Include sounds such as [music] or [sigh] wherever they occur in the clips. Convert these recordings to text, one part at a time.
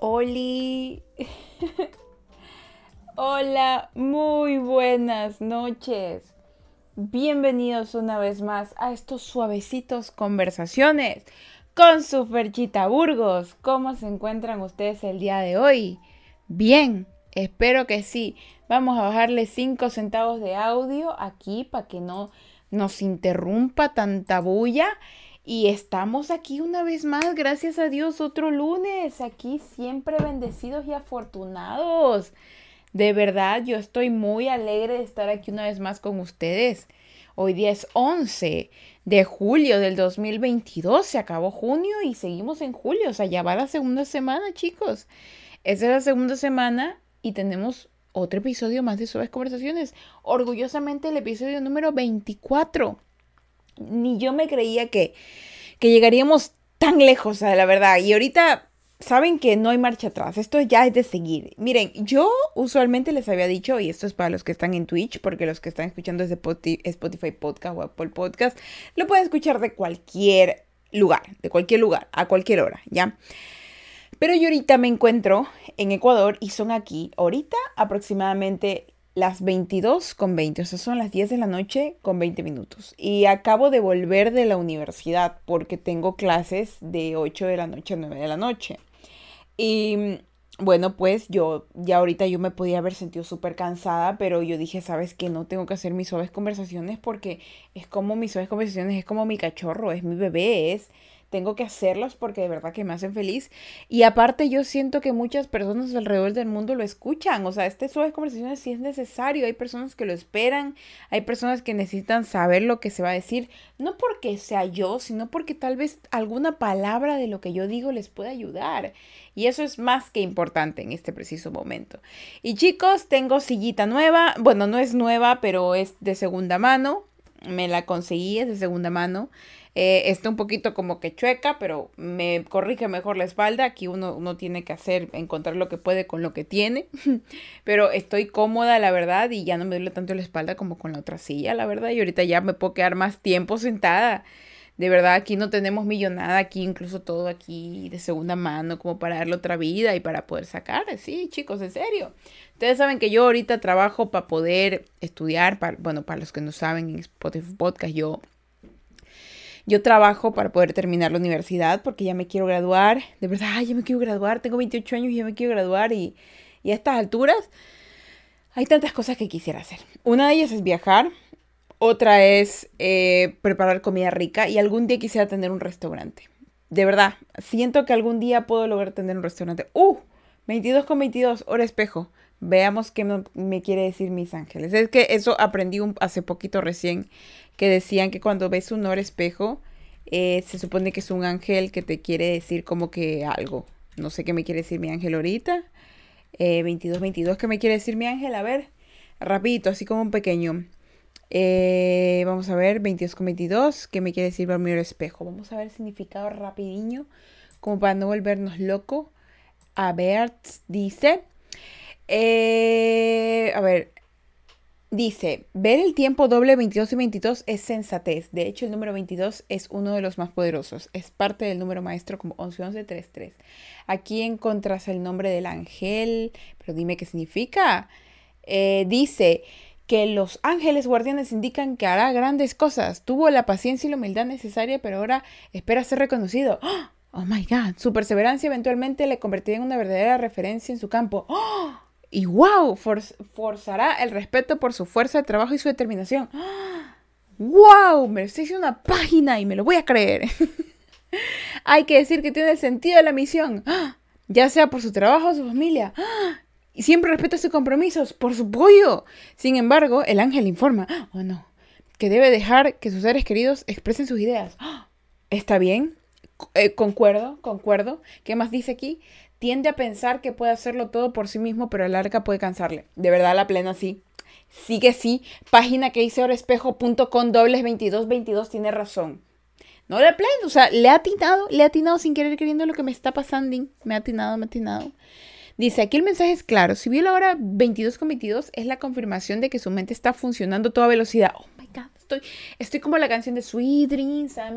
Oli. Hola, muy buenas noches. Bienvenidos una vez más a estos suavecitos conversaciones con su Ferchita Burgos. ¿Cómo se encuentran ustedes el día de hoy? Bien, espero que sí. Vamos a bajarle 5 centavos de audio aquí para que no nos interrumpa tanta bulla. Y estamos aquí una vez más, gracias a Dios, otro lunes, aquí siempre bendecidos y afortunados. De verdad, yo estoy muy alegre de estar aquí una vez más con ustedes. Hoy día es 11 de julio del 2022, se acabó junio y seguimos en julio, o sea, ya va la segunda semana, chicos. Esa es la segunda semana y tenemos otro episodio más de Suaves Conversaciones. Orgullosamente el episodio número 24 ni yo me creía que, que llegaríamos tan lejos, la verdad. Y ahorita saben que no hay marcha atrás, esto ya es de seguir. Miren, yo usualmente les había dicho, y esto es para los que están en Twitch, porque los que están escuchando desde Spotify Podcast o Apple Podcast, lo pueden escuchar de cualquier lugar, de cualquier lugar, a cualquier hora, ¿ya? Pero yo ahorita me encuentro en Ecuador y son aquí, ahorita aproximadamente las 22 con 20, o sea, son las 10 de la noche con 20 minutos. Y acabo de volver de la universidad porque tengo clases de 8 de la noche a 9 de la noche. Y bueno, pues yo ya ahorita yo me podía haber sentido súper cansada, pero yo dije, sabes que no tengo que hacer mis suaves conversaciones porque es como mis suaves conversaciones, es como mi cachorro, es mi bebé, es tengo que hacerlos porque de verdad que me hacen feliz. Y aparte yo siento que muchas personas alrededor del mundo lo escuchan. O sea, este suave conversaciones sí es necesario. Hay personas que lo esperan, hay personas que necesitan saber lo que se va a decir. No porque sea yo, sino porque tal vez alguna palabra de lo que yo digo les pueda ayudar. Y eso es más que importante en este preciso momento. Y chicos, tengo sillita nueva. Bueno, no es nueva, pero es de segunda mano. Me la conseguí, es de segunda mano. Eh, está un poquito como que chueca, pero me corrige mejor la espalda. Aquí uno, uno tiene que hacer, encontrar lo que puede con lo que tiene. [laughs] pero estoy cómoda, la verdad, y ya no me duele tanto la espalda como con la otra silla, la verdad. Y ahorita ya me puedo quedar más tiempo sentada. De verdad, aquí no tenemos millonada, aquí incluso todo aquí de segunda mano, como para darle otra vida y para poder sacar. Sí, chicos, en serio. Ustedes saben que yo ahorita trabajo para poder estudiar, para, bueno, para los que no saben, en Spotify Podcast yo yo trabajo para poder terminar la universidad porque ya me quiero graduar. De verdad, ya me quiero graduar. Tengo 28 años y ya me quiero graduar. Y, y a estas alturas hay tantas cosas que quisiera hacer. Una de ellas es viajar. Otra es eh, preparar comida rica. Y algún día quisiera tener un restaurante. De verdad, siento que algún día puedo lograr tener un restaurante. ¡Uh! 22 con 22, hora espejo. Veamos qué me, quiere decir mis ángeles. Es que eso aprendí hace poquito recién que decían que cuando ves un hora espejo, eh, se supone que es un ángel que te quiere decir como que algo. No sé qué me quiere decir mi ángel ahorita. Eh, 22, 22, ¿qué me quiere decir mi ángel? A ver, rapidito, así como un pequeño. Eh, vamos a ver, 22 con 22, ¿qué me quiere decir mi espejo? Vamos a ver el significado rapidiño, como para no volvernos locos. A ver, dice, eh, a ver, Dice, ver el tiempo doble 22 y 22 es sensatez. De hecho, el número 22 es uno de los más poderosos. Es parte del número maestro como 11, 11, 3, 3. Aquí encontras el nombre del ángel, pero dime qué significa. Eh, dice que los ángeles guardianes indican que hará grandes cosas. Tuvo la paciencia y la humildad necesaria, pero ahora espera ser reconocido. Oh my God, su perseverancia eventualmente le convertirá en una verdadera referencia en su campo. ¡Oh! Y wow, forzará el respeto por su fuerza de trabajo y su determinación. ¡Wow! Me hice una página y me lo voy a creer. [laughs] Hay que decir que tiene el sentido de la misión, ya sea por su trabajo o su familia. Y siempre respeta sus compromisos, por su pollo. Sin embargo, el ángel informa, oh no, que debe dejar que sus seres queridos expresen sus ideas. [gasps] ¿Está bien? Eh, concuerdo, concuerdo. ¿Qué más dice aquí? Tiende a pensar que puede hacerlo todo por sí mismo, pero a larga puede cansarle. De verdad, la plena sí. Sí que sí. Página que dice orespejo.com dobles 2222 tiene razón. No la plena, o sea, le ha atinado, le ha atinado sin querer queriendo lo que me está pasando. Me ha atinado, me ha atinado. Dice, aquí el mensaje es claro. Si vio la hora 22 con 22, es la confirmación de que su mente está funcionando a toda velocidad. Oh my God, estoy, estoy como la canción de Sweet Dreams, a.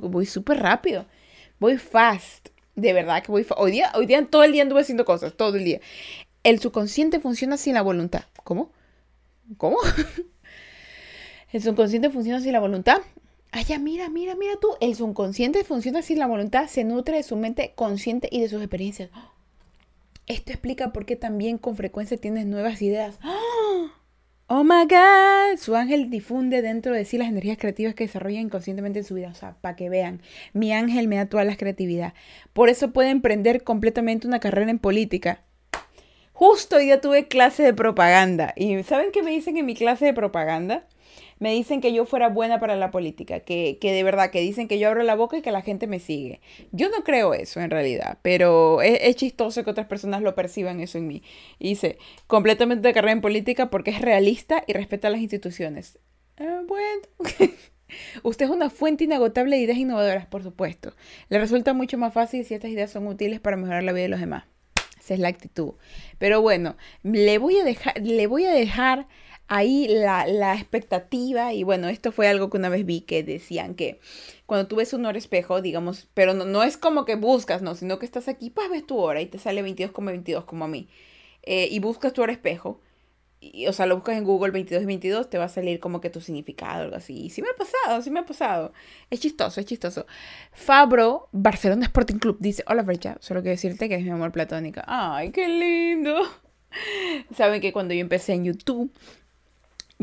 Voy súper rápido. Voy fast. De verdad que voy fast. Hoy día, hoy día, todo el día anduve haciendo cosas, todo el día. El subconsciente funciona sin la voluntad. ¿Cómo? ¿Cómo? [laughs] el subconsciente funciona sin la voluntad. Ay, ya, mira, mira, mira tú. El subconsciente funciona sin la voluntad, se nutre de su mente consciente y de sus experiencias. [gasps] Esto explica por qué también con frecuencia tienes nuevas ideas. Oh my God. Su ángel difunde dentro de sí las energías creativas que desarrolla inconscientemente en su vida. O sea, para que vean, mi ángel me da toda la creatividad. Por eso puede emprender completamente una carrera en política. Justo hoy día tuve clase de propaganda. ¿Y saben qué me dicen en mi clase de propaganda? Me dicen que yo fuera buena para la política, que, de verdad, que dicen que yo abro la boca y que la gente me sigue. Yo no creo eso en realidad, pero es, chistoso que otras personas lo perciban eso en mí. Hice completamente de carrera en política porque es realista y respeta las instituciones. Eh, bueno. [laughs] Usted es una fuente inagotable de ideas innovadoras, por supuesto. Le resulta mucho más fácil si estas ideas son útiles para mejorar la vida de los demás. Esa es la actitud. Pero bueno, le voy a dejar, le voy a dejar ahí la, expectativa, y bueno, esto fue algo que una vez vi que decían que cuando tú ves un hora espejo, digamos, pero no, es como que buscas, no, sino que estás aquí, pues ves tu hora y te sale 22,22 22 como a mí, eh, y buscas tu hora espejo, y, o sea, lo buscas en Google 22 y 22, te va a salir como que tu significado, algo así. Y sí me ha pasado, sí me ha pasado. Es chistoso, es chistoso. Fabro, Barcelona Sporting Club, dice, hola Frecha, solo quiero decirte que es mi amor platónica. Ay, qué lindo. [laughs] Saben que cuando yo empecé en YouTube,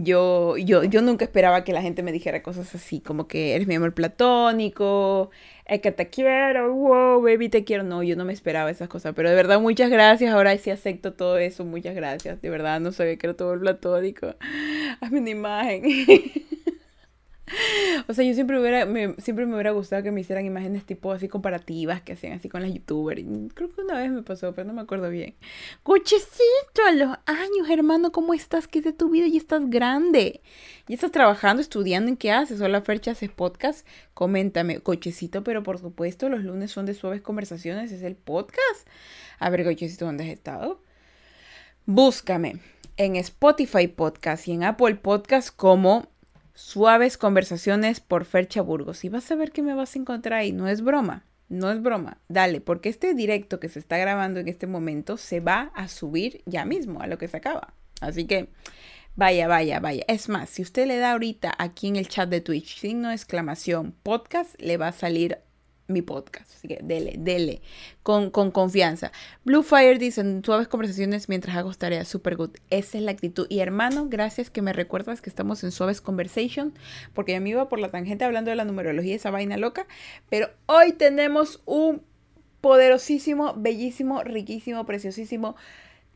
yo, yo, yo nunca esperaba que la gente me dijera cosas así, como que eres mi amor platónico, es que te quiero, wow, baby, te quiero. No, yo no me esperaba esas cosas, pero de verdad muchas gracias, ahora sí acepto todo eso, muchas gracias, de verdad no sabía que era todo el platónico. Hazme una imagen. [laughs] [laughs] O sea, yo siempre, hubiera, me, siempre me hubiera gustado que me hicieran imágenes tipo así comparativas que hacían así con las youtubers. Creo que una vez me pasó, pero no me acuerdo bien. Cochecito, a los años, hermano, ¿cómo estás? ¿Qué es de tu vida? Y estás grande. ¿Y estás trabajando, estudiando? ¿En qué haces? Hola, Fercha, ¿haces podcast? Coméntame. Cochecito, pero por supuesto, los lunes son de suaves conversaciones. Es el podcast. A ver, Cochecito, ¿dónde has estado? Búscame en Spotify Podcast y en Apple Podcast como Suaves conversaciones por Fercha Burgos. Y vas a ver que me vas a encontrar ahí. No es broma. No es broma. Dale, porque este directo que se está grabando en este momento se va a subir ya mismo a lo que se acaba. Así que vaya, vaya, vaya. Es más, si usted le da ahorita aquí en el chat de Twitch signo de exclamación podcast, le va a salir mi podcast. Así que dele, dele, con, con confianza. Blue Fire dice, suaves conversaciones mientras hago tareas, super good. Esa es la actitud. Y hermano, gracias que me recuerdas que estamos en suaves conversation, porque ya me iba por la tangente hablando de la numerología, esa vaina loca. Pero hoy tenemos un poderosísimo, bellísimo, riquísimo, preciosísimo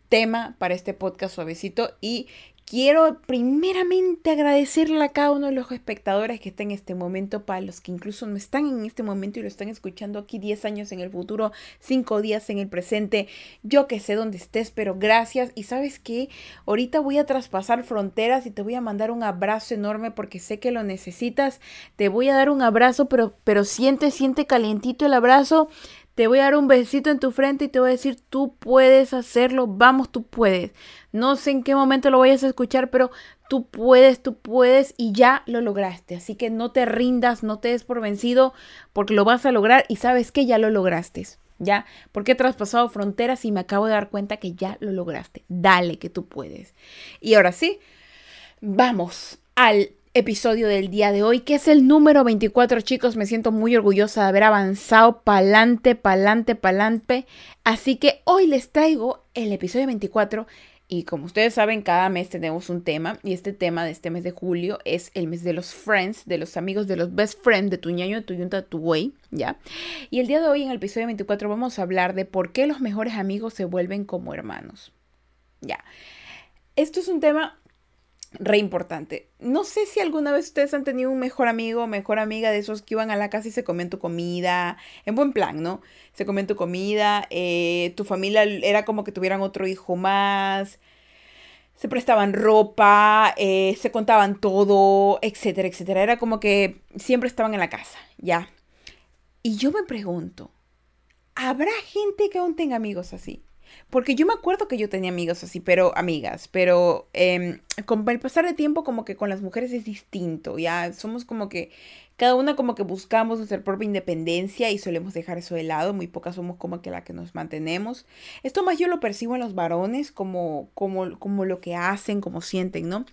tema para este podcast suavecito y Quiero primeramente agradecerle a cada uno de los espectadores que está en este momento, para los que incluso no están en este momento y lo están escuchando aquí 10 años en el futuro, 5 días en el presente. Yo que sé dónde estés, pero gracias. Y sabes que ahorita voy a traspasar fronteras y te voy a mandar un abrazo enorme porque sé que lo necesitas. Te voy a dar un abrazo, pero, pero siente, siente calientito el abrazo. Te voy a dar un besito en tu frente y te voy a decir, tú puedes hacerlo, vamos, tú puedes. No sé en qué momento lo vayas a escuchar, pero tú puedes, tú puedes y ya lo lograste. Así que no te rindas, no te des por vencido, porque lo vas a lograr y sabes que ya lo lograste. ¿Ya? Porque he traspasado fronteras y me acabo de dar cuenta que ya lo lograste. Dale que tú puedes. Y ahora sí, vamos al episodio del día de hoy, que es el número 24, chicos. Me siento muy orgullosa de haber avanzado pa'lante, pa'lante, pa'lante. Así que hoy les traigo el episodio 24. Y como ustedes saben, cada mes tenemos un tema. Y este tema de este mes de julio es el mes de los friends, de los amigos, de los best friends, de tu ñaño, de tu yunta, de tu güey, ¿ya? Y el día de hoy, en el episodio 24, vamos a hablar de por qué los mejores amigos se vuelven como hermanos. Ya. Esto es un tema re importante. No sé si alguna vez ustedes han tenido un mejor amigo o mejor amiga de esos que iban a la casa y se comían tu comida, en buen plan, ¿no? Se comían tu comida, eh, tu familia era como que tuvieran otro hijo más, se prestaban ropa, eh, se contaban todo, etcétera, etcétera. Era como que siempre estaban en la casa, ¿ya? Y yo me pregunto, ¿habrá gente que aún tenga amigos así? Porque yo me acuerdo que yo tenía amigos así, pero amigas, pero eh, con el pasar del tiempo como que con las mujeres es distinto, ya somos como que cada una como que buscamos nuestra propia independencia y solemos dejar eso de lado, muy pocas somos como que la que nos mantenemos. Esto más yo lo percibo en los varones como, como, como lo que hacen, como sienten, ¿no?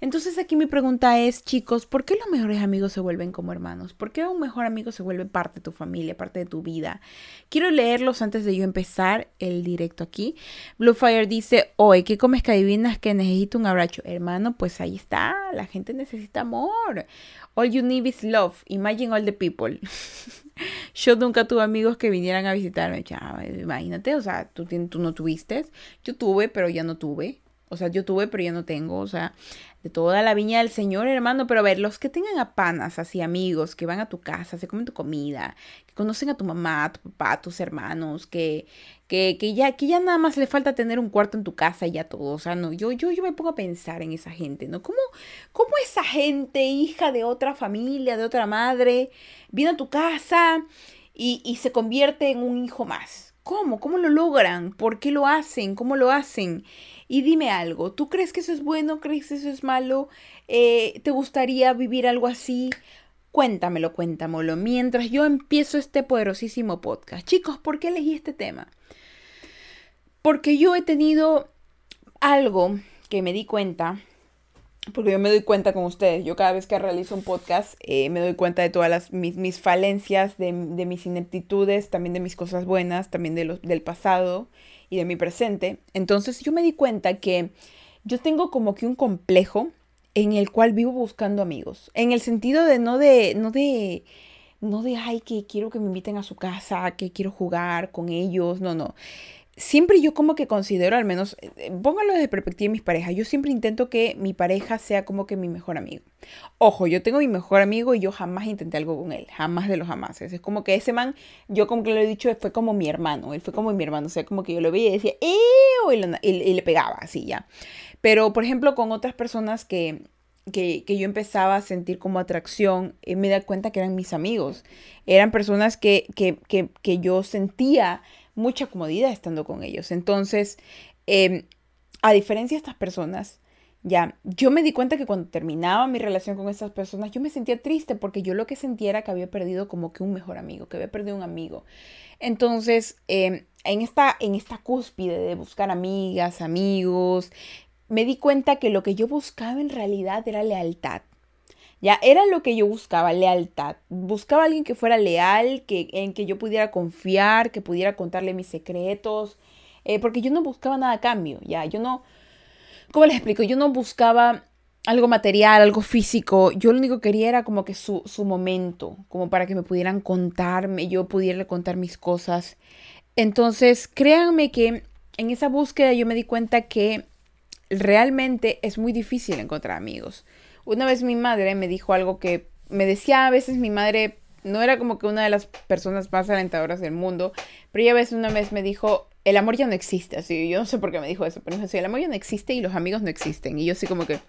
Entonces aquí mi pregunta es, chicos, ¿por qué los mejores amigos se vuelven como hermanos? ¿Por qué un mejor amigo se vuelve parte de tu familia, parte de tu vida? Quiero leerlos antes de yo empezar el directo aquí. Bluefire dice, hoy, ¿qué comes que adivinas que necesito un abrazo? Hermano, pues ahí está, la gente necesita amor. All you need is love. Imagine all the people. [laughs] Yo nunca tuve amigos que vinieran a visitarme. Ya, imagínate, o sea, tú, tú no tuviste. Yo tuve, pero ya no tuve. O sea, yo tuve, pero ya no tengo. O sea, de toda la viña del Señor, hermano. Pero a ver, los que tengan a panas, así amigos, que van a tu casa, se comen tu comida, que conocen a tu mamá, a tu papá, a tus hermanos, que, que, que, ya, que ya nada más le falta tener un cuarto en tu casa y ya todo. O sea, no, yo, yo, yo me pongo a pensar en esa gente, ¿no? ¿Cómo, cómo esa gente, hija de otra familia, de otra madre, viene a tu casa y, y se convierte en un hijo más? ¿Cómo? ¿Cómo lo logran? ¿Por qué lo hacen? ¿Cómo lo hacen? Y dime algo, ¿tú crees que eso es bueno? ¿Crees que eso es malo? Eh, ¿Te gustaría vivir algo así? Cuéntamelo, cuéntamelo, mientras yo empiezo este poderosísimo podcast. Chicos, ¿por qué elegí este tema? Porque yo he tenido algo que me di cuenta, porque yo me doy cuenta con ustedes, yo cada vez que realizo un podcast eh, me doy cuenta de todas las, mis, falencias, de, mis ineptitudes, también de mis cosas buenas, también de los, del pasado y de mi presente. Entonces yo me di cuenta que yo tengo como que un complejo en el cual vivo buscando amigos. En el sentido de no de, no de, no de, ay, que quiero que me inviten a su casa, que quiero jugar con ellos. No, no siempre yo como que considero, al menos, eh, eh, póngalo desde perspectiva de mis parejas, yo siempre intento que mi pareja sea como que mi mejor amigo. Ojo, yo tengo mi mejor amigo y yo jamás intenté algo con él, jamás de los jamás. Es como que ese man, yo como que lo he dicho, fue como mi hermano, él fue como mi hermano, o sea, como que yo lo veía y decía, ¡eh! Y, le pegaba así ya. Pero, por ejemplo, con otras personas que, que, yo empezaba a sentir como atracción, eh, me da cuenta que eran mis amigos. Eran personas que, que, que yo sentía mucha comodidad estando con ellos. Entonces, em, a diferencia de estas personas, ya, yo me di cuenta que cuando terminaba mi relación con estas personas, yo me sentía triste porque yo lo que sentía era que había perdido como que un mejor amigo, que había perdido un amigo. Entonces, em, en, esta, en esta cúspide de buscar amigas, amigos, me di cuenta que lo que yo buscaba en realidad era lealtad. Ya era lo que yo buscaba, lealtad. Buscaba a alguien que fuera leal, que, en que yo pudiera confiar, que pudiera contarle mis secretos, eh, porque yo no buscaba nada a cambio, ya, yo no, ¿cómo les explico? Yo no buscaba algo material, algo físico, yo lo único que quería era como que su, su momento, como para que me pudieran contarme, yo pudiera contar mis cosas. Entonces, créanme que en esa búsqueda yo me di cuenta que realmente es muy difícil encontrar amigos. Una vez mi madre me dijo algo que me decía a veces mi madre, no era como que una de las personas más alentadoras del mundo, pero ella a una vez me dijo, el amor ya no existe, así, yo no sé por qué me dijo eso, pero me dijo, el amor ya no existe y los amigos no existen. Y yo así como que,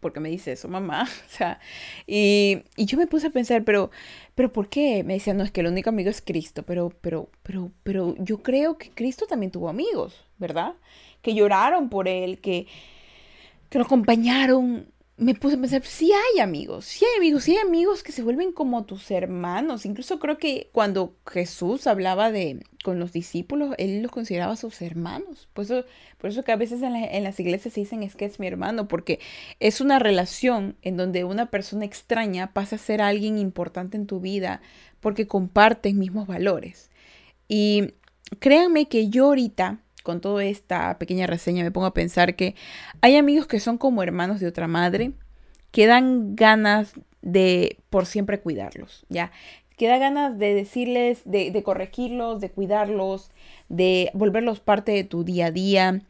¿por qué me dice eso, mamá? [laughs] O sea, y, y, yo me puse a pensar, pero, pero ¿por qué? Me decía, no, es que el único amigo es Cristo, pero, pero, pero, pero yo creo que Cristo también tuvo amigos, ¿verdad? Que lloraron por él, que, que lo acompañaron me puse a pensar, sí hay amigos, sí hay amigos, sí hay amigos que se vuelven como tus hermanos. Incluso creo que cuando Jesús hablaba de con los discípulos, él los consideraba sus hermanos. Por eso, por eso que a veces en, en las iglesias se dicen es que es mi hermano, porque es una relación en donde una persona extraña pasa a ser alguien importante en tu vida porque comparten mismos valores. Y créanme que yo ahorita con toda esta pequeña reseña me pongo a pensar que hay amigos que son como hermanos de otra madre, que dan ganas de por siempre cuidarlos, ¿ya? Que da ganas de decirles, de, de corregirlos, de cuidarlos, de volverlos parte de tu día a día,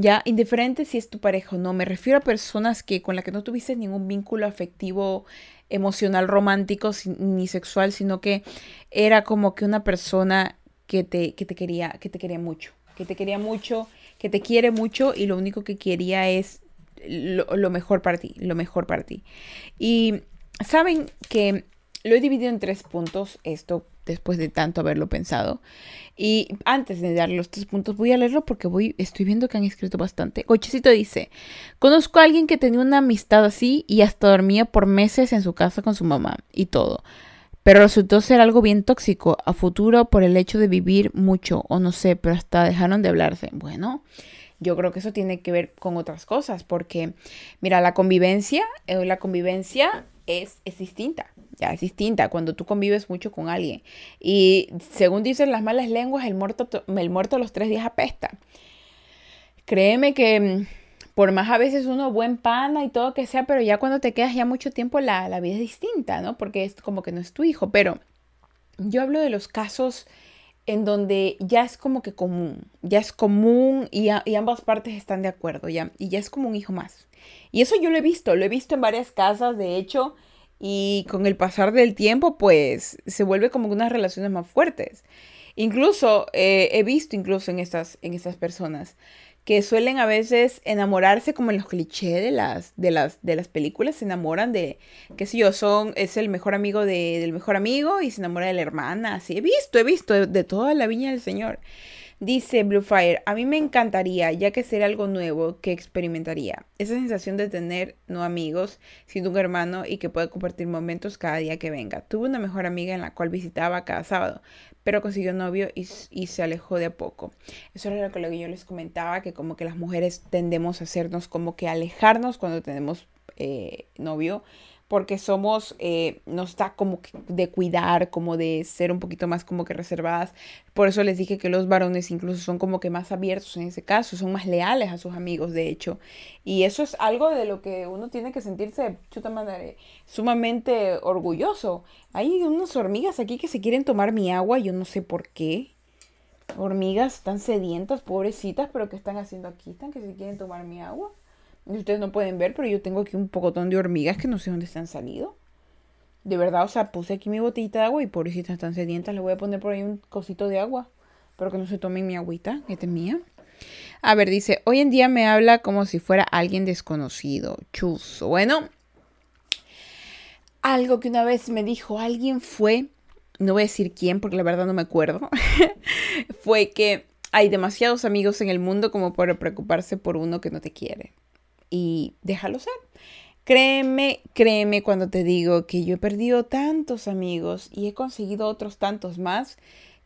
ya, indiferente si es tu pareja o no, me refiero a personas que con las que no tuviste ningún vínculo afectivo, emocional, romántico ni sexual, sino que era como que una persona que te, que te quería, que te quería mucho, que te quería mucho, que te quiere mucho y lo único que quería es lo, mejor para ti, lo mejor para ti. Y saben que lo he dividido en tres puntos, esto después de tanto haberlo pensado. Y antes de dar los tres puntos, voy a leerlo porque voy, estoy viendo que han escrito bastante. Cochecito dice, conozco a alguien que tenía una amistad así y hasta dormía por meses en su casa con su mamá y todo. Pero resultó ser algo bien tóxico a futuro por el hecho de vivir mucho, o no sé, pero hasta dejaron de hablarse. Bueno, yo creo que eso tiene que ver con otras cosas, porque, mira, la convivencia, eh, la convivencia es, es distinta. Ya es distinta cuando tú convives mucho con alguien. Y según dicen las malas lenguas, el muerto, el muerto a los tres días apesta. Créeme que mm, por más a veces uno buen pana y todo que sea, pero ya cuando te quedas ya mucho tiempo la, la vida es distinta, ¿no? Porque es como que no es tu hijo. Pero yo hablo de los casos en donde ya es como que común, ya es común y, y, ambas partes están de acuerdo, ya, y ya es como un hijo más. Y eso yo lo he visto, lo he visto en varias casas, de hecho, y con el pasar del tiempo, pues se vuelve como unas relaciones más fuertes. Incluso eh, he visto incluso en estas, en estas personas que suelen a veces enamorarse como en los clichés de las, de las, de las películas, se enamoran de, qué sé yo, son, es el mejor amigo de, del mejor amigo y se enamora de la hermana, así, he visto, he visto de, de toda la viña del Señor. Dice Bluefire, a mí me encantaría, ya que sería algo nuevo que experimentaría. Esa sensación de tener no amigos, sino un hermano y que puede compartir momentos cada día que venga. Tuve una mejor amiga en la cual visitaba cada sábado, pero consiguió novio y, se alejó de a poco. Eso era lo que yo les comentaba, que como que las mujeres tendemos a hacernos como que alejarnos cuando tenemos eh, novio porque somos, eh, nos da como de cuidar, como de ser un poquito más como que reservadas. Por eso les dije que los varones incluso son como que más abiertos en ese caso, son más leales a sus amigos, de hecho. Y eso es algo de lo que uno tiene que sentirse, chuta madre, sumamente orgulloso. Hay unas hormigas aquí que se quieren tomar mi agua, yo no sé por qué. Hormigas tan sedientas, pobrecitas, pero ¿qué están haciendo aquí? Están que se quieren tomar mi agua. Ustedes no pueden ver, pero yo tengo aquí un pocotón de hormigas que no sé dónde están salido. De verdad, o sea, puse aquí mi botellita de agua y pobrecitas están sedientas. Le voy a poner por ahí un cosito de agua. Pero que no se tomen mi agüita, esta es mía. A ver, dice, hoy en día me habla como si fuera alguien desconocido. Chuzo. Bueno, algo que una vez me dijo alguien fue, no voy a decir quién porque la verdad no me acuerdo, [laughs] fue que hay demasiados amigos en el mundo como para preocuparse por uno que no te quiere y déjalo ser. Créeme, créeme cuando te digo que yo he perdido tantos amigos y he conseguido otros tantos más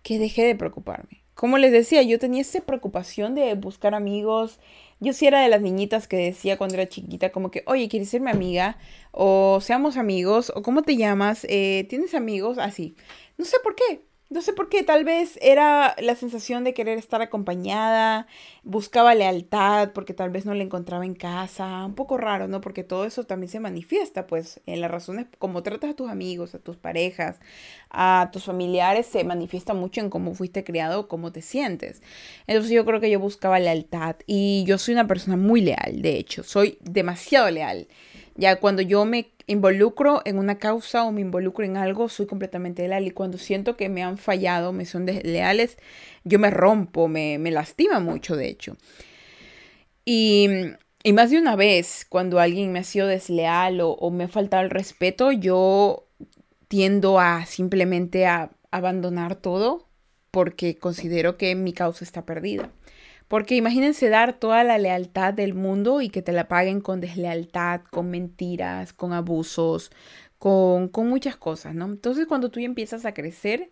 que dejé de preocuparme. Como les decía, yo tenía esa preocupación de buscar amigos. Yo sí era de las niñitas que decía cuando era chiquita como que, oye, ¿quieres ser mi amiga? O seamos amigos, o ¿cómo te llamas? Eh, ¿Tienes amigos? Así. No sé por qué. No sé por qué, tal vez era la sensación de querer estar acompañada, buscaba lealtad porque tal vez no la encontraba en casa, un poco raro, ¿no? Porque todo eso también se manifiesta, pues, en las razones, como tratas a tus amigos, a tus parejas, a tus familiares, se manifiesta mucho en cómo fuiste criado, cómo te sientes. Entonces yo creo que yo buscaba lealtad y yo soy una persona muy leal, de hecho, soy demasiado leal. Ya cuando yo me involucro en una causa o me involucro en algo, soy completamente leal. Y cuando siento que me han fallado, me son desleales, yo me rompo, me, me lastima mucho, de hecho. Y, y, más de una vez, cuando alguien me ha sido desleal o, o me ha faltado el respeto, yo tiendo a simplemente a abandonar todo porque considero que mi causa está perdida. Porque imagínense dar toda la lealtad del mundo y que te la paguen con deslealtad, con mentiras, con abusos, con, con muchas cosas, ¿no? Entonces cuando tú empiezas a crecer,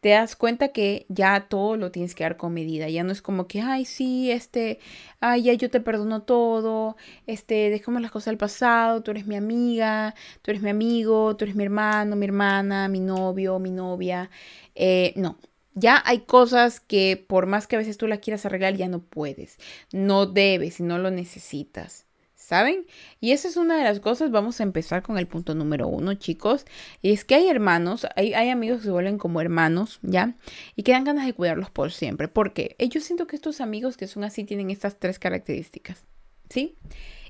te das cuenta que ya todo lo tienes que dar con medida. Ya no es como que, ay, sí, este, ay, ya yo te perdono todo, este, dejemos las cosas del pasado, tú eres mi amiga, tú eres mi amigo, tú eres mi hermano, mi hermana, mi novio, mi novia. Eh, no, ya hay cosas que por más que a veces tú las quieras arreglar, ya no puedes. No debes y no lo necesitas. ¿Saben? Y esa es una de las cosas. Vamos a empezar con el punto número uno, chicos. Y es que hay hermanos, hay, hay, amigos que se vuelven como hermanos, ¿ya? Y que dan ganas de cuidarlos por siempre. ¿Por qué? Eh, yo siento que estos amigos que son así tienen estas tres características, ¿sí?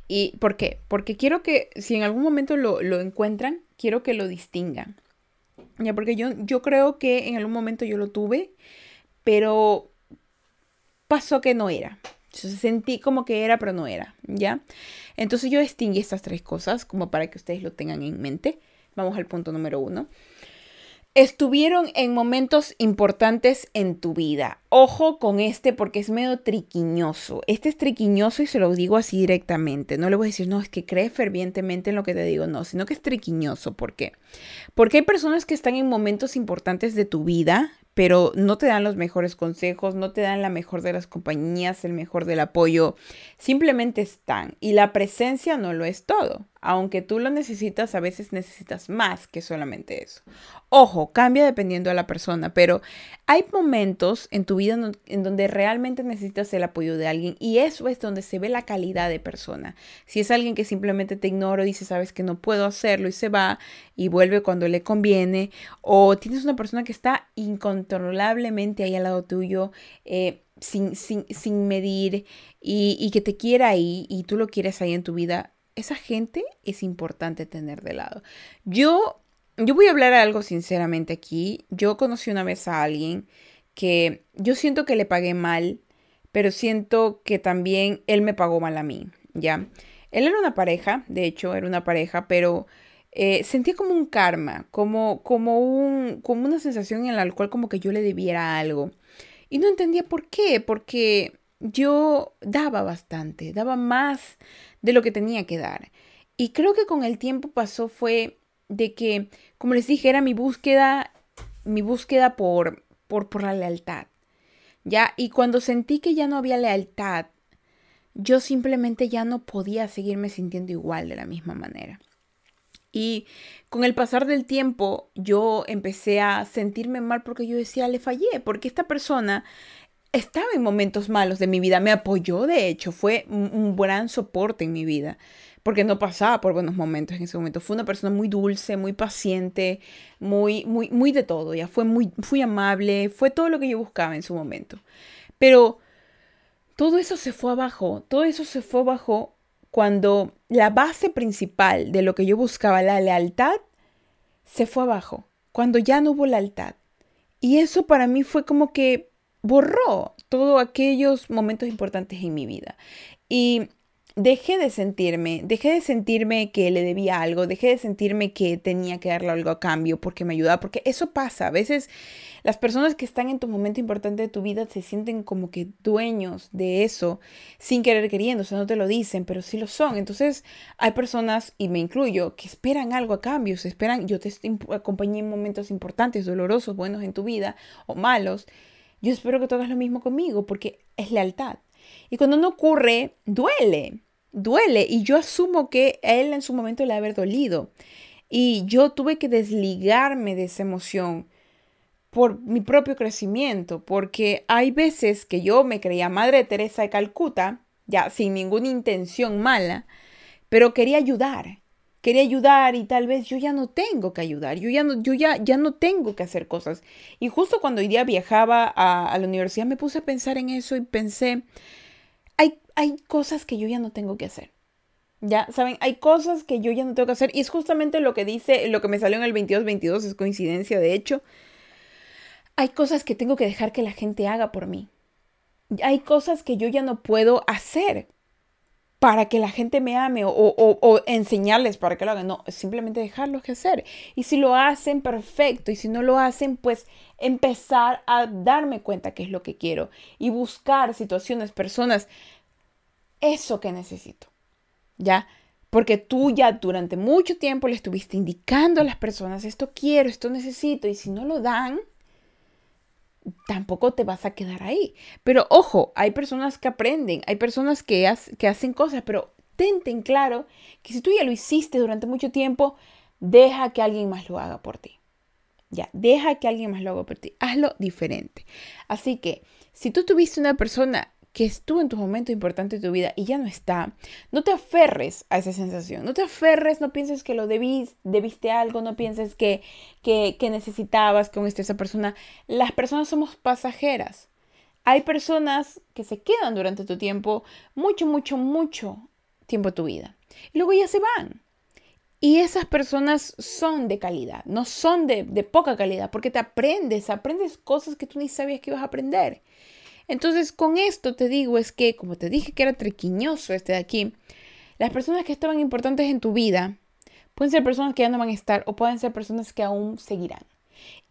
¿Y por qué? Porque quiero que, si en algún momento lo, lo encuentran, quiero que lo distingan. Ya, porque yo, yo creo que en algún momento yo lo tuve, pero pasó que no era. Sentí como que era, pero no era, ¿ya? Entonces yo distinguí estas tres cosas como para que ustedes lo tengan en mente. Vamos al punto número uno estuvieron en momentos importantes en tu vida. Ojo con este porque es medio triquiñoso. Este es triquiñoso y se lo digo así directamente. No le voy a decir, no, es que crees fervientemente en lo que te digo, no, sino que es triquiñoso. ¿Por qué? Porque hay personas que están en momentos importantes de tu vida, pero no te dan los mejores consejos, no te dan la mejor de las compañías, el mejor del apoyo, simplemente están. Y la presencia no lo es todo. Aunque tú lo necesitas, a veces necesitas más que solamente eso. Ojo, cambia dependiendo de la persona, pero hay momentos en tu vida en donde realmente necesitas el apoyo de alguien y eso es donde se ve la calidad de persona. Si es alguien que simplemente te ignora y dice, sabes que no puedo hacerlo y se va y vuelve cuando le conviene, o tienes una persona que está incontrolablemente ahí al lado tuyo, eh, sin, sin, medir y, y que te quiera ahí y tú lo quieres ahí en tu vida, esa gente es importante tener de lado. Yo yo voy a hablar algo sinceramente aquí. Yo conocí una vez a alguien que yo siento que le pagué mal, pero siento que también él me pagó mal a mí, ¿ya? Él era una pareja, de hecho, era una pareja, pero eh, sentía como un karma, como, como, un, como una sensación en la cual como que yo le debiera algo. Y no entendía por qué, porque yo daba bastante, daba más de lo que tenía que dar. Y creo que con el tiempo pasó fue de que, como les dije, era mi búsqueda, mi búsqueda por, por, por la lealtad. ¿Ya? Y cuando sentí que ya no había lealtad, yo simplemente ya no podía seguirme sintiendo igual de la misma manera. Y con el pasar del tiempo, yo empecé a sentirme mal porque yo decía, le fallé, porque esta persona estaba en momentos malos de mi vida, me apoyó, de hecho, fue un gran soporte en mi vida porque no pasaba por buenos momentos en ese momento. Fue una persona muy dulce, muy paciente, muy, muy, muy de todo, ya fue muy, amable, fue todo lo que yo buscaba en su momento. Pero todo eso se fue abajo, todo eso se fue abajo cuando la base principal de lo que yo buscaba, la lealtad, se fue abajo, cuando ya no hubo lealtad. Y eso para mí fue como que borró todos aquellos momentos importantes en mi vida. Y dejé de sentirme, dejé de sentirme que le debía algo, dejé de sentirme que tenía que darle algo a cambio porque me ayudaba, porque eso pasa. A veces las personas que están en tu momento importante de tu vida se sienten como que dueños de eso sin querer queriendo, o sea, no te lo dicen, pero sí lo son. Entonces hay personas, y me incluyo, que esperan algo a cambio, se esperan, yo te acompañé en momentos importantes, dolorosos, buenos en tu vida o malos. Yo espero que tú hagas lo mismo conmigo porque es lealtad. Y cuando no ocurre, duele duele. Y yo asumo que él en su momento le haber dolido. Y yo tuve que desligarme de esa emoción por mi propio crecimiento, porque hay veces que yo me creía Madre Teresa de Calcuta, ya sin ninguna intención mala, pero quería ayudar, quería ayudar y tal vez yo ya no tengo que ayudar, yo ya no, yo ya, ya no tengo que hacer cosas. Y justo cuando hoy día viajaba a, la universidad me puse a pensar en eso y pensé, hay, cosas que yo ya no tengo que hacer. Ya, saben, hay cosas que yo ya no tengo que hacer y es justamente lo que dice, lo que me salió en el 22-22, es coincidencia, de hecho. Hay cosas que tengo que dejar que la gente haga por mí. Hay cosas que yo ya no puedo hacer para que la gente me ame o, o, enseñarles para que lo hagan. No, simplemente dejarlos que hacer. Y si lo hacen, perfecto. Y si no lo hacen, pues empezar a darme cuenta qué es lo que quiero y buscar situaciones, personas, eso que necesito. ¿Ya? Porque tú ya durante mucho tiempo le estuviste indicando a las personas, esto quiero, esto necesito, y si no lo dan, tampoco te vas a quedar ahí. Pero ojo, hay personas que aprenden, hay personas que, que hacen cosas, pero tenten claro que si tú ya lo hiciste durante mucho tiempo, deja que alguien más lo haga por ti. Ya, deja que alguien más lo haga por ti. Hazlo diferente. Así que, si tú tuviste una persona que estuvo en tu momento importante de tu vida y ya no está, no te aferres a esa sensación, no te aferres, no pienses que lo debís, debiste algo, no pienses que, que, que necesitabas con esa persona. Las personas somos pasajeras. Hay personas que se quedan durante tu tiempo, mucho, mucho, mucho tiempo de tu vida. Y luego ya se van. Y esas personas son de calidad, no son de, de poca calidad, porque te aprendes, aprendes cosas que tú ni sabías que ibas a aprender. Entonces, con esto te digo es que, como te dije que era triquiñoso este de aquí, las personas que estaban importantes en tu vida, Pueden ser personas que ya no van a estar o pueden ser personas que aún seguirán.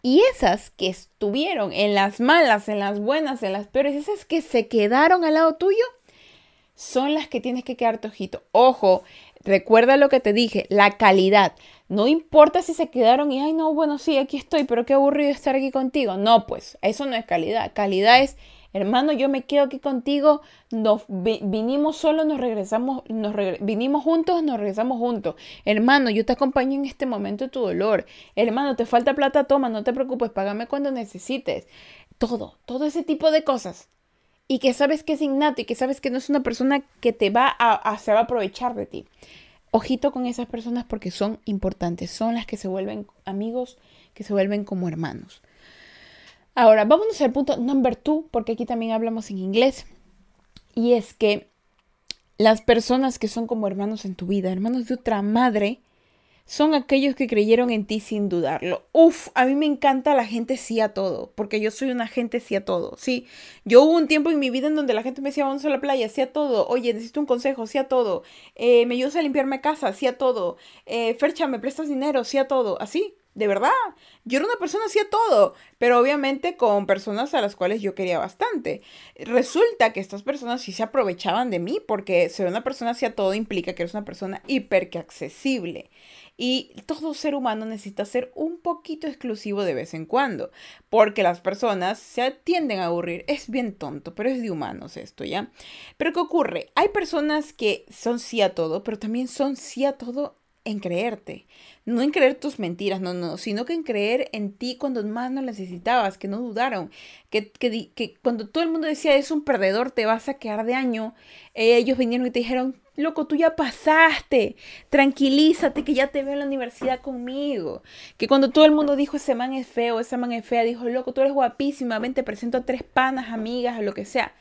Y esas que estuvieron en las malas, en las buenas, en las peores, esas que se quedaron al lado tuyo, son las que tienes que quedarte ojito. Ojo, recuerda lo que te dije, la calidad. No importa si se quedaron y, ay, no, bueno, sí, aquí estoy, pero qué aburrido estar aquí contigo. No, pues, eso no es calidad. Calidad es, hermano, yo me quedo aquí contigo, nos vinimos solos, nos regresamos, nos vinimos juntos, nos regresamos juntos. Hermano, yo te acompaño en este momento de tu dolor. Hermano, te falta plata, toma, no te preocupes, págame cuando necesites. Todo, todo ese tipo de cosas. Y que sabes que es innato y que sabes que no es una persona que te va a, se va a aprovechar de ti. Ojito con esas personas porque son importantes, son las que se vuelven amigos, que se vuelven como hermanos. Ahora, vámonos al punto number two, porque aquí también hablamos en inglés. Y es que las personas que son como hermanos en tu vida, hermanos de otra madre, son aquellos que creyeron en ti sin dudarlo. Uf, a mí me encanta la gente sí a todo, porque yo soy una gente sí a todo. Sí, yo hubo un tiempo en mi vida en donde la gente me decía, vamos a la playa, sí a todo. Oye, necesito un consejo, sí a todo. Eh, me ayudas a limpiarme casa, sí a todo. Eh, Fercha, me prestas dinero, sí a todo. Así, de verdad. Yo era una persona así a todo, pero obviamente con personas a las cuales yo quería bastante. Resulta que estas personas sí se aprovechaban de mí, porque ser una persona así a todo implica que eres una persona hiper que accesible. Y todo ser humano necesita ser un poquito exclusivo de vez en cuando, porque las personas se tienden a aburrir. Es bien tonto, pero es de humanos esto, ¿ya? Pero ¿qué ocurre? Hay personas que son sí a todo, pero también son sí a todo en creerte. No en creer tus mentiras, no, no, sino que en creer en ti cuando más no necesitabas, que no dudaron, que, que, que cuando todo el mundo decía es un perdedor, te vas a quedar de año, ellos vinieron y te dijeron, Loco, tú ya pasaste. Tranquilízate que ya te veo en la universidad conmigo. Que cuando todo el mundo dijo ese man es feo, esa man es fea, dijo, loco, tú eres guapísima, ven, te presento a tres panas, amigas, o lo que sea.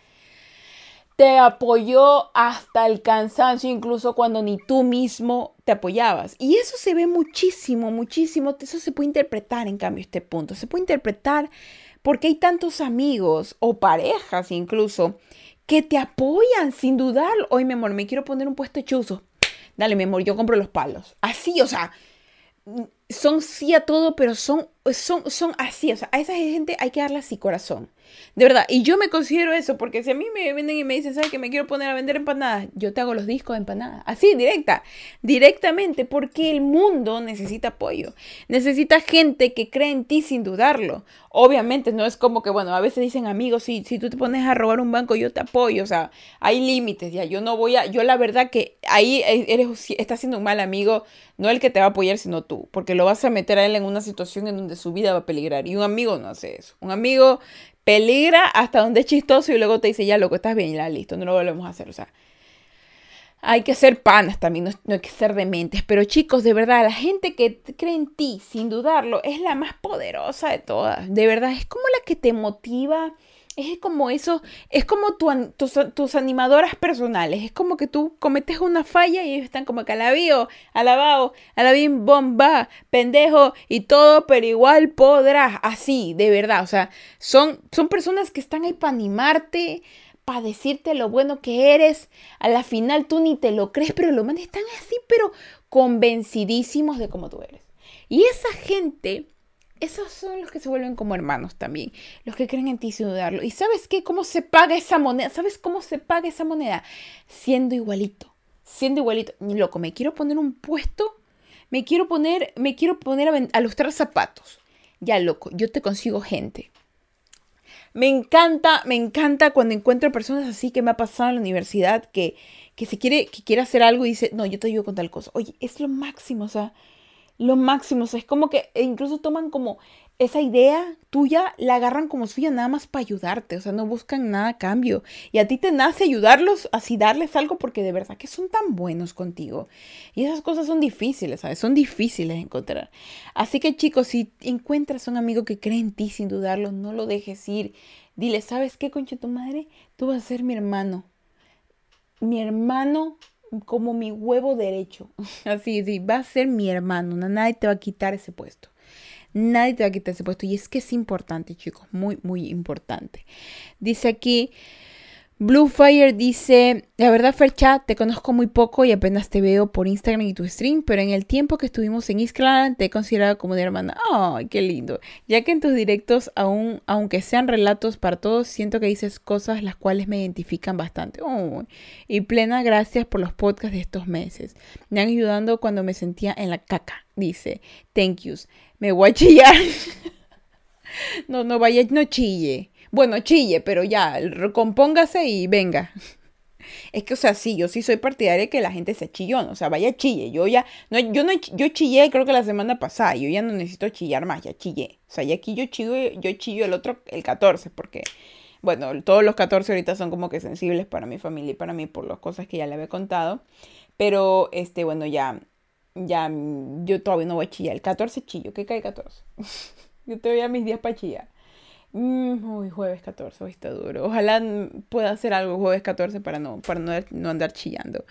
Te apoyó hasta el cansancio, incluso cuando ni tú mismo te apoyabas. Y eso se ve muchísimo, muchísimo. Eso se puede interpretar, en cambio, este punto. Se puede interpretar porque hay tantos amigos o parejas incluso que te apoyan sin dudar. Hoy, mi amor, me quiero poner un puesto chuzo. Dale, mi amor, yo compro los palos. Así, o sea, son sí a todo, pero son, son, son así. O sea, a esa gente hay que darle así corazón. De verdad, y yo me considero eso, porque si a mí me venden y me dicen, ¿sabes que me quiero poner a vender empanadas? Yo te hago los discos de empanadas. Así, directa, directamente, porque el mundo necesita apoyo. Necesita gente que cree en ti sin dudarlo. Obviamente, no es como que, bueno, a veces dicen amigos, si, si tú te pones a robar un banco, yo te apoyo. O sea, hay límites, ya. Yo no voy a, yo la verdad que ahí eres, estás siendo un mal amigo, no el que te va a apoyar, sino tú, porque lo vas a meter a él en una situación en donde su vida va a peligrar. Y un amigo no hace eso. Un amigo peligra hasta donde es chistoso y luego te dice, ya, loco, estás bien, ya, listo, no lo volvemos a hacer. O sea, hay que ser panas también, no, no, hay que ser dementes. Pero chicos, de verdad, la gente que cree en ti, sin dudarlo, es la más poderosa de todas. De verdad, es como la que te motiva es como eso, es como tus, animadoras personales, es como que tú cometes una falla y ellos están como que alabío, alabado, alabín, bomba, pendejo y todo, pero igual podrás, así, de verdad, o sea, son, son personas que están ahí para animarte, para decirte lo bueno que eres, a la final tú ni te lo crees, pero lo menos están así, pero convencidísimos de cómo tú eres. Y esa gente esos son los que se vuelven como hermanos también, los que creen en ti sin dudarlo. ¿Y sabes qué? ¿Cómo se paga esa moneda? ¿Sabes cómo se paga esa moneda? Siendo igualito, siendo igualito. Loco, me quiero poner un puesto, me quiero poner, me quiero poner a, a lustrar zapatos. Ya, loco, yo te consigo gente. Me encanta, me encanta cuando encuentro personas así que me ha pasado en la universidad que, que se quiere, que quiere hacer algo y dice, no, yo te ayudo con tal cosa. Oye, es lo máximo, o sea, lo máximo. O sea, es como que e incluso toman como esa idea tuya, la agarran como suya nada más para ayudarte. O sea, no buscan nada a cambio. Y a ti te nace ayudarlos, así darles algo porque de verdad que son tan buenos contigo. Y esas cosas son difíciles, ¿sabes? Son difíciles de encontrar. Así que chicos, si encuentras un amigo que cree en ti sin dudarlo, no lo dejes ir. Dile, ¿sabes qué, concha tu madre? Tú vas a ser mi hermano. Mi hermano como mi huevo derecho. [laughs] Así, sí, va a ser mi hermano. Nadie te va a quitar ese puesto. Nadie te va a quitar ese puesto. Y es que es importante, chicos. Muy, muy importante. Dice aquí, Blue Fire dice, la verdad Fercha, te conozco muy poco y apenas te veo por Instagram y tu stream, pero en el tiempo que estuvimos en Isclan te he considerado como una hermana. ¡Ay, qué lindo! Ya que en tus directos, aún, aunque sean relatos para todos, siento que dices cosas las cuales me identifican bastante. y plena gracias por los podcasts de estos meses. Me han ayudado cuando me sentía en la caca, dice. Thank yous. Me voy a chillar. [laughs] no, no vaya, no chille. Bueno, chille, pero ya, recompóngase y venga. Es que, o sea, sí, yo sí soy partidaria de que la gente se chillón, o sea, vaya chille. Yo ya, no, yo no, yo chillé creo que la semana pasada, yo ya no necesito chillar más, ya chillé. O sea, y aquí yo chillo, yo chillo el otro, el 14, porque, bueno, todos los 14 ahorita son como que sensibles para mi familia y para mí por las cosas que ya le había contado. Pero, este, bueno, ya, ya, yo todavía no voy a chillar. El 14 chillo, ¿qué cae 14? [laughs] yo todavía mis días para chillar. Mm, uy, jueves 14, hoy está duro. Ojalá pueda hacer algo jueves 14 para no, para no, andar chillando.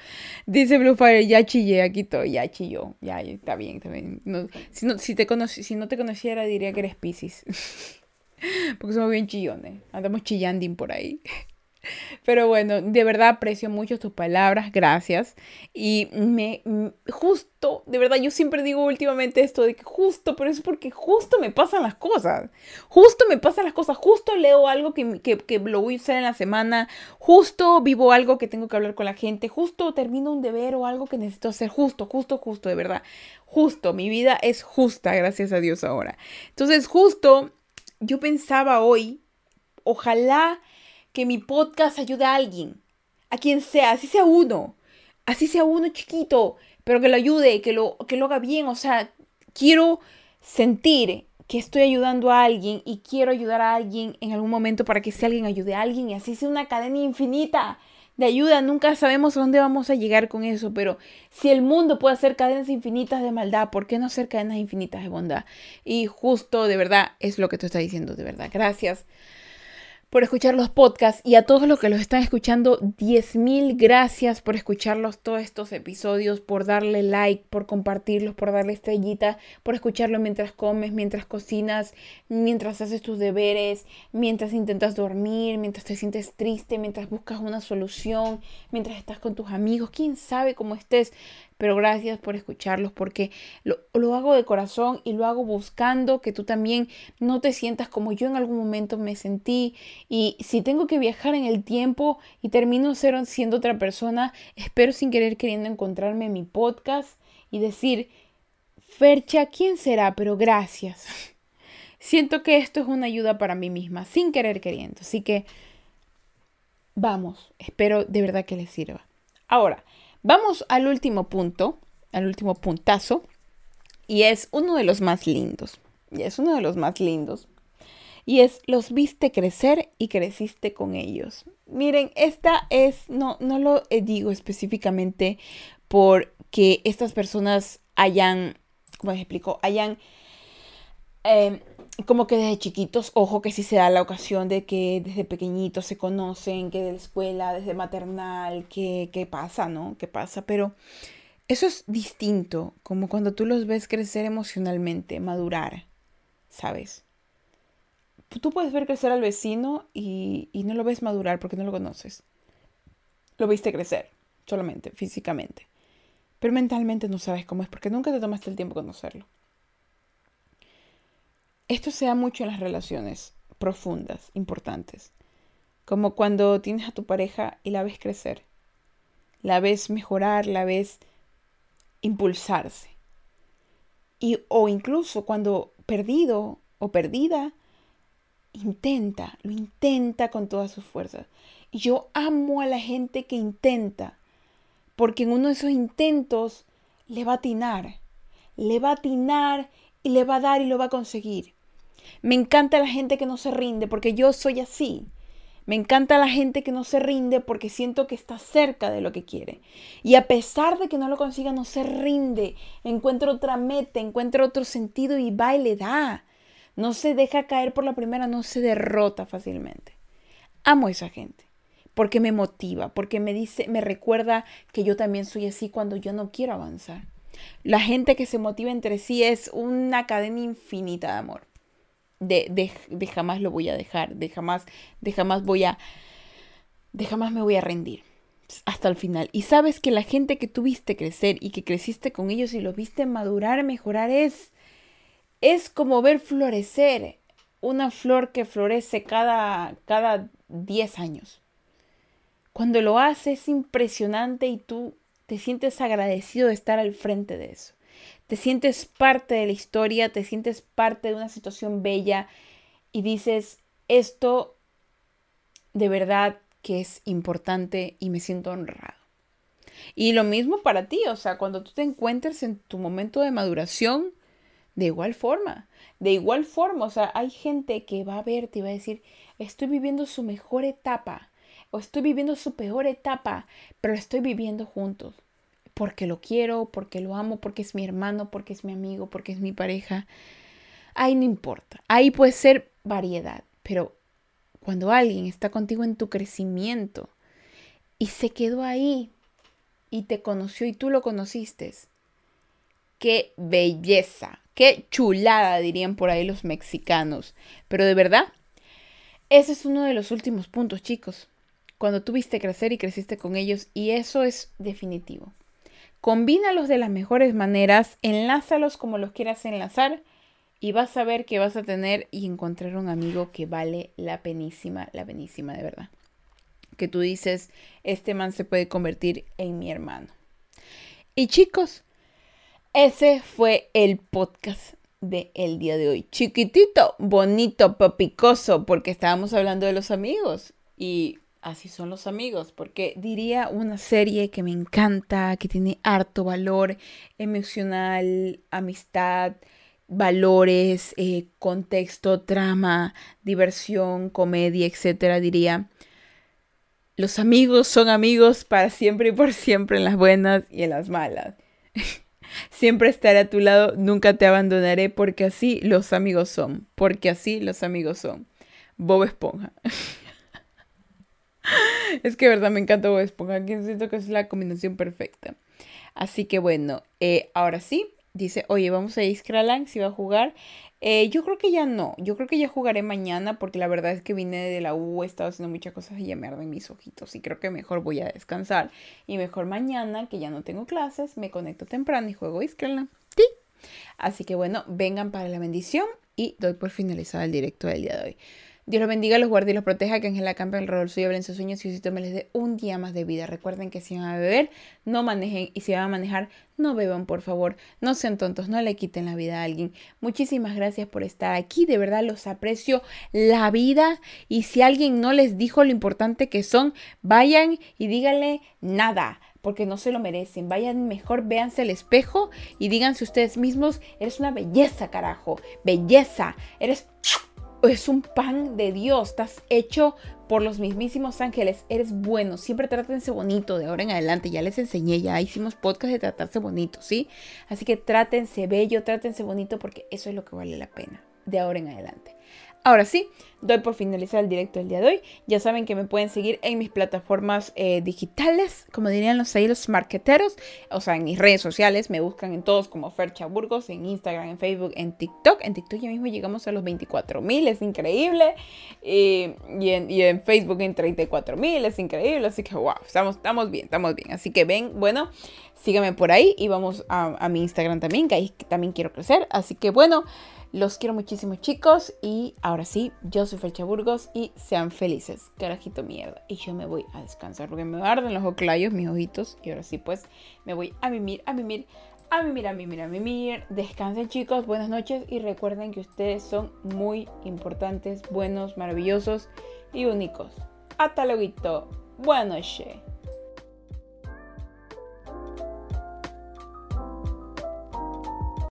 Dice Bluefire, ya chillé, aquí estoy, ya chilló. Ya, está bien, está bien. si, no, si, te si no te conociera diría que eres Pisces. [laughs] Porque somos bien chillones. Andamos chillando por ahí. [laughs] Pero bueno, de verdad aprecio mucho tus palabras, gracias. Y me, justo, de verdad, yo siempre digo últimamente esto de que justo, pero es porque justo me pasan las cosas. Justo me pasan las cosas, justo leo algo que, que, que lo voy a usar en la semana, justo vivo algo que tengo que hablar con la gente, justo termino un deber o algo que necesito hacer, justo, justo, justo, de verdad. Justo, mi vida es justa, gracias a Dios ahora. Entonces, justo, yo pensaba hoy, ojalá que mi podcast ayude a alguien, a quien sea, así sea uno, así sea uno chiquito, pero que lo ayude, que lo, que lo haga bien. O sea, quiero sentir que estoy ayudando a alguien y quiero ayudar a alguien en algún momento para que si alguien ayude a alguien y así sea una cadena infinita de ayuda. Nunca sabemos a dónde vamos a llegar con eso, pero si el mundo puede hacer cadenas infinitas de maldad, ¿por qué no hacer cadenas infinitas de bondad? Y justo, de verdad, es lo que tú estás diciendo, de verdad. Gracias por escuchar los podcasts y a todos los que los están escuchando, 10.000 gracias por escucharlos todos estos episodios, por darle like, por compartirlos, por darle estrellita, por escucharlo mientras comes, mientras cocinas, mientras haces tus deberes, mientras intentas dormir, mientras te sientes triste, mientras buscas una solución, mientras estás con tus amigos, quién sabe cómo estés pero gracias por escucharlos porque lo, hago de corazón y lo hago buscando que tú también no te sientas como yo en algún momento me sentí y si tengo que viajar en el tiempo y termino siendo otra persona, espero sin querer queriendo encontrarme en mi podcast y decir, Fercha, ¿quién será? Pero gracias. [laughs] Siento que esto es una ayuda para mí misma, sin querer queriendo. Así que vamos, espero de verdad que les sirva. Ahora, Vamos al último punto, al último puntazo, y es uno de los más lindos. Y es uno de los más lindos. Y es los viste crecer y creciste con ellos. Miren, esta es, no, no lo digo específicamente porque estas personas hayan, como les explico, hayan eh, como que desde chiquitos, ojo que si se da la ocasión de que desde pequeñitos se conocen, que de la escuela, desde maternal, que, qué pasa, ¿no? ¿Qué pasa? Pero eso es distinto, como cuando tú los ves crecer emocionalmente, madurar, ¿sabes? Tú puedes ver crecer al vecino y, y no lo ves madurar porque no lo conoces. Lo viste crecer, solamente, físicamente. Pero mentalmente no sabes cómo es porque nunca te tomaste el tiempo de conocerlo. Esto se da mucho en las relaciones profundas, importantes, como cuando tienes a tu pareja y la ves crecer, la ves mejorar, la ves impulsarse. Y, o incluso cuando perdido o perdida, intenta, lo intenta con todas sus fuerzas. Y yo amo a la gente que intenta, porque en uno de esos intentos le va a atinar, le va a atinar y le va a dar y lo va a conseguir. Me encanta la gente que no se rinde porque yo soy así. Me encanta la gente que no se rinde porque siento que está cerca de lo que quiere. Y a pesar de que no lo consiga, no se rinde. Encuentra otra meta, encuentra otro sentido y va y le da. No se deja caer por la primera, no se derrota fácilmente. Amo a esa gente porque me motiva, porque me dice, me recuerda que yo también soy así cuando yo no quiero avanzar. La gente que se motiva entre sí es una cadena infinita de amor de, jamás lo voy a dejar, de jamás, de jamás voy a de jamás me voy a rendir hasta el final. Y sabes que la gente que tuviste crecer y que creciste con ellos y los viste madurar, mejorar, es, es como ver florecer una flor que florece cada, cada 10 años. Cuando lo haces es impresionante y tú te sientes agradecido de estar al frente de eso. Te sientes parte de la historia, te sientes parte de una situación bella y dices, esto de verdad que es importante y me siento honrado. Y lo mismo para ti, o sea, cuando tú te encuentres en tu momento de maduración, de igual forma, de igual forma, o sea, hay gente que va a verte y va a decir, estoy viviendo su mejor etapa o estoy viviendo su peor etapa, pero estoy viviendo juntos, porque lo quiero, porque lo amo, porque es mi hermano, porque es mi amigo, porque es mi pareja. Ahí no importa, ahí puede ser variedad, pero cuando alguien está contigo en tu crecimiento y se quedó ahí y te conoció y tú lo conociste, qué belleza, qué chulada dirían por ahí los mexicanos. Pero de verdad, ese es uno de los últimos puntos, chicos. Cuando tuviste crecer y creciste con ellos y eso es definitivo. Combínalos de las mejores maneras, enlázalos como los quieras enlazar y vas a ver que vas a tener y encontrar un amigo que vale la penísima, la penísima de verdad. Que tú dices, este man se puede convertir en mi hermano. Y chicos, ese fue el podcast del el día de hoy. Chiquitito, bonito, papicoso, porque estábamos hablando de los amigos. Y así son los amigos, porque diría una serie que me encanta, que tiene harto valor emocional, amistad, valores, eh, contexto, trama, diversión, comedia, etcétera, diría. Los amigos son amigos para siempre y por siempre en las buenas y en las malas. [laughs] siempre estaré a tu lado, nunca te abandonaré porque así los amigos son, porque así los amigos son. Bob Esponja. [laughs] es que verdad me encanta Bob Esponja, que siento que es la combinación perfecta. Así que bueno, eh, ahora sí, dice, oye, vamos a Iskralang, si va a jugar. Eh, yo creo que ya no, yo creo que ya jugaré mañana porque la verdad es que vine de la U, he estado haciendo muchas cosas y ya me arden mis ojitos y creo que mejor voy a descansar. Y mejor mañana, que ya no tengo clases, me conecto temprano y juego Iskralang. Sí. Así que bueno, vengan para la bendición y doy por finalizado el directo del día de hoy. Dios los bendiga, los guarde y los proteja, que Ángel campe alrededor suyo, en sus sueños y Diosito me les dé un día más de vida. Recuerden que si van a beber, no manejen y si van a manejar, no beban, por favor. No sean tontos, no le quiten la vida a alguien. Muchísimas gracias por estar aquí, de verdad los aprecio la vida y si alguien no les dijo lo importante que son, vayan y díganle nada porque no se lo merecen. Vayan mejor, véanse el espejo y díganse ustedes mismos, eres una belleza, carajo, belleza, eres es un pan de Dios, estás hecho por los mismísimos ángeles, eres bueno, siempre trátense bonito de ahora en adelante, ya les enseñé, ya hicimos podcast de tratarse bonito, ¿sí? Así que trátense bello, trátense bonito porque eso es lo que vale la pena de ahora en adelante. Ahora sí, doy por finalizar el directo del día de hoy. Ya saben que me pueden seguir en mis plataformas eh, digitales, como dirían los ahí los marqueteros, o sea, en mis redes sociales. Me buscan en todos como Fercha Burgos, en Instagram, en Facebook, en TikTok. En TikTok ya mismo llegamos a los 24 mil, es increíble. Y, en, Facebook en 34 mil, es increíble. Así que, wow, estamos, estamos bien, estamos bien. Así que ven, bueno, síganme por ahí y vamos a, a mi Instagram también, que ahí también quiero crecer. Así que, bueno. Los quiero muchísimo chicos y ahora sí, yo soy Fecha Burgos y sean felices, carajito mierda. Y yo me voy a descansar porque me arden los oclayos, mis ojitos. Y ahora sí, pues me voy a mimir, a mimir, a mimir, a mimir, a mimir. Descansen chicos, buenas noches y recuerden que ustedes son muy importantes, buenos, maravillosos y únicos. Hasta luego. Buenas noches.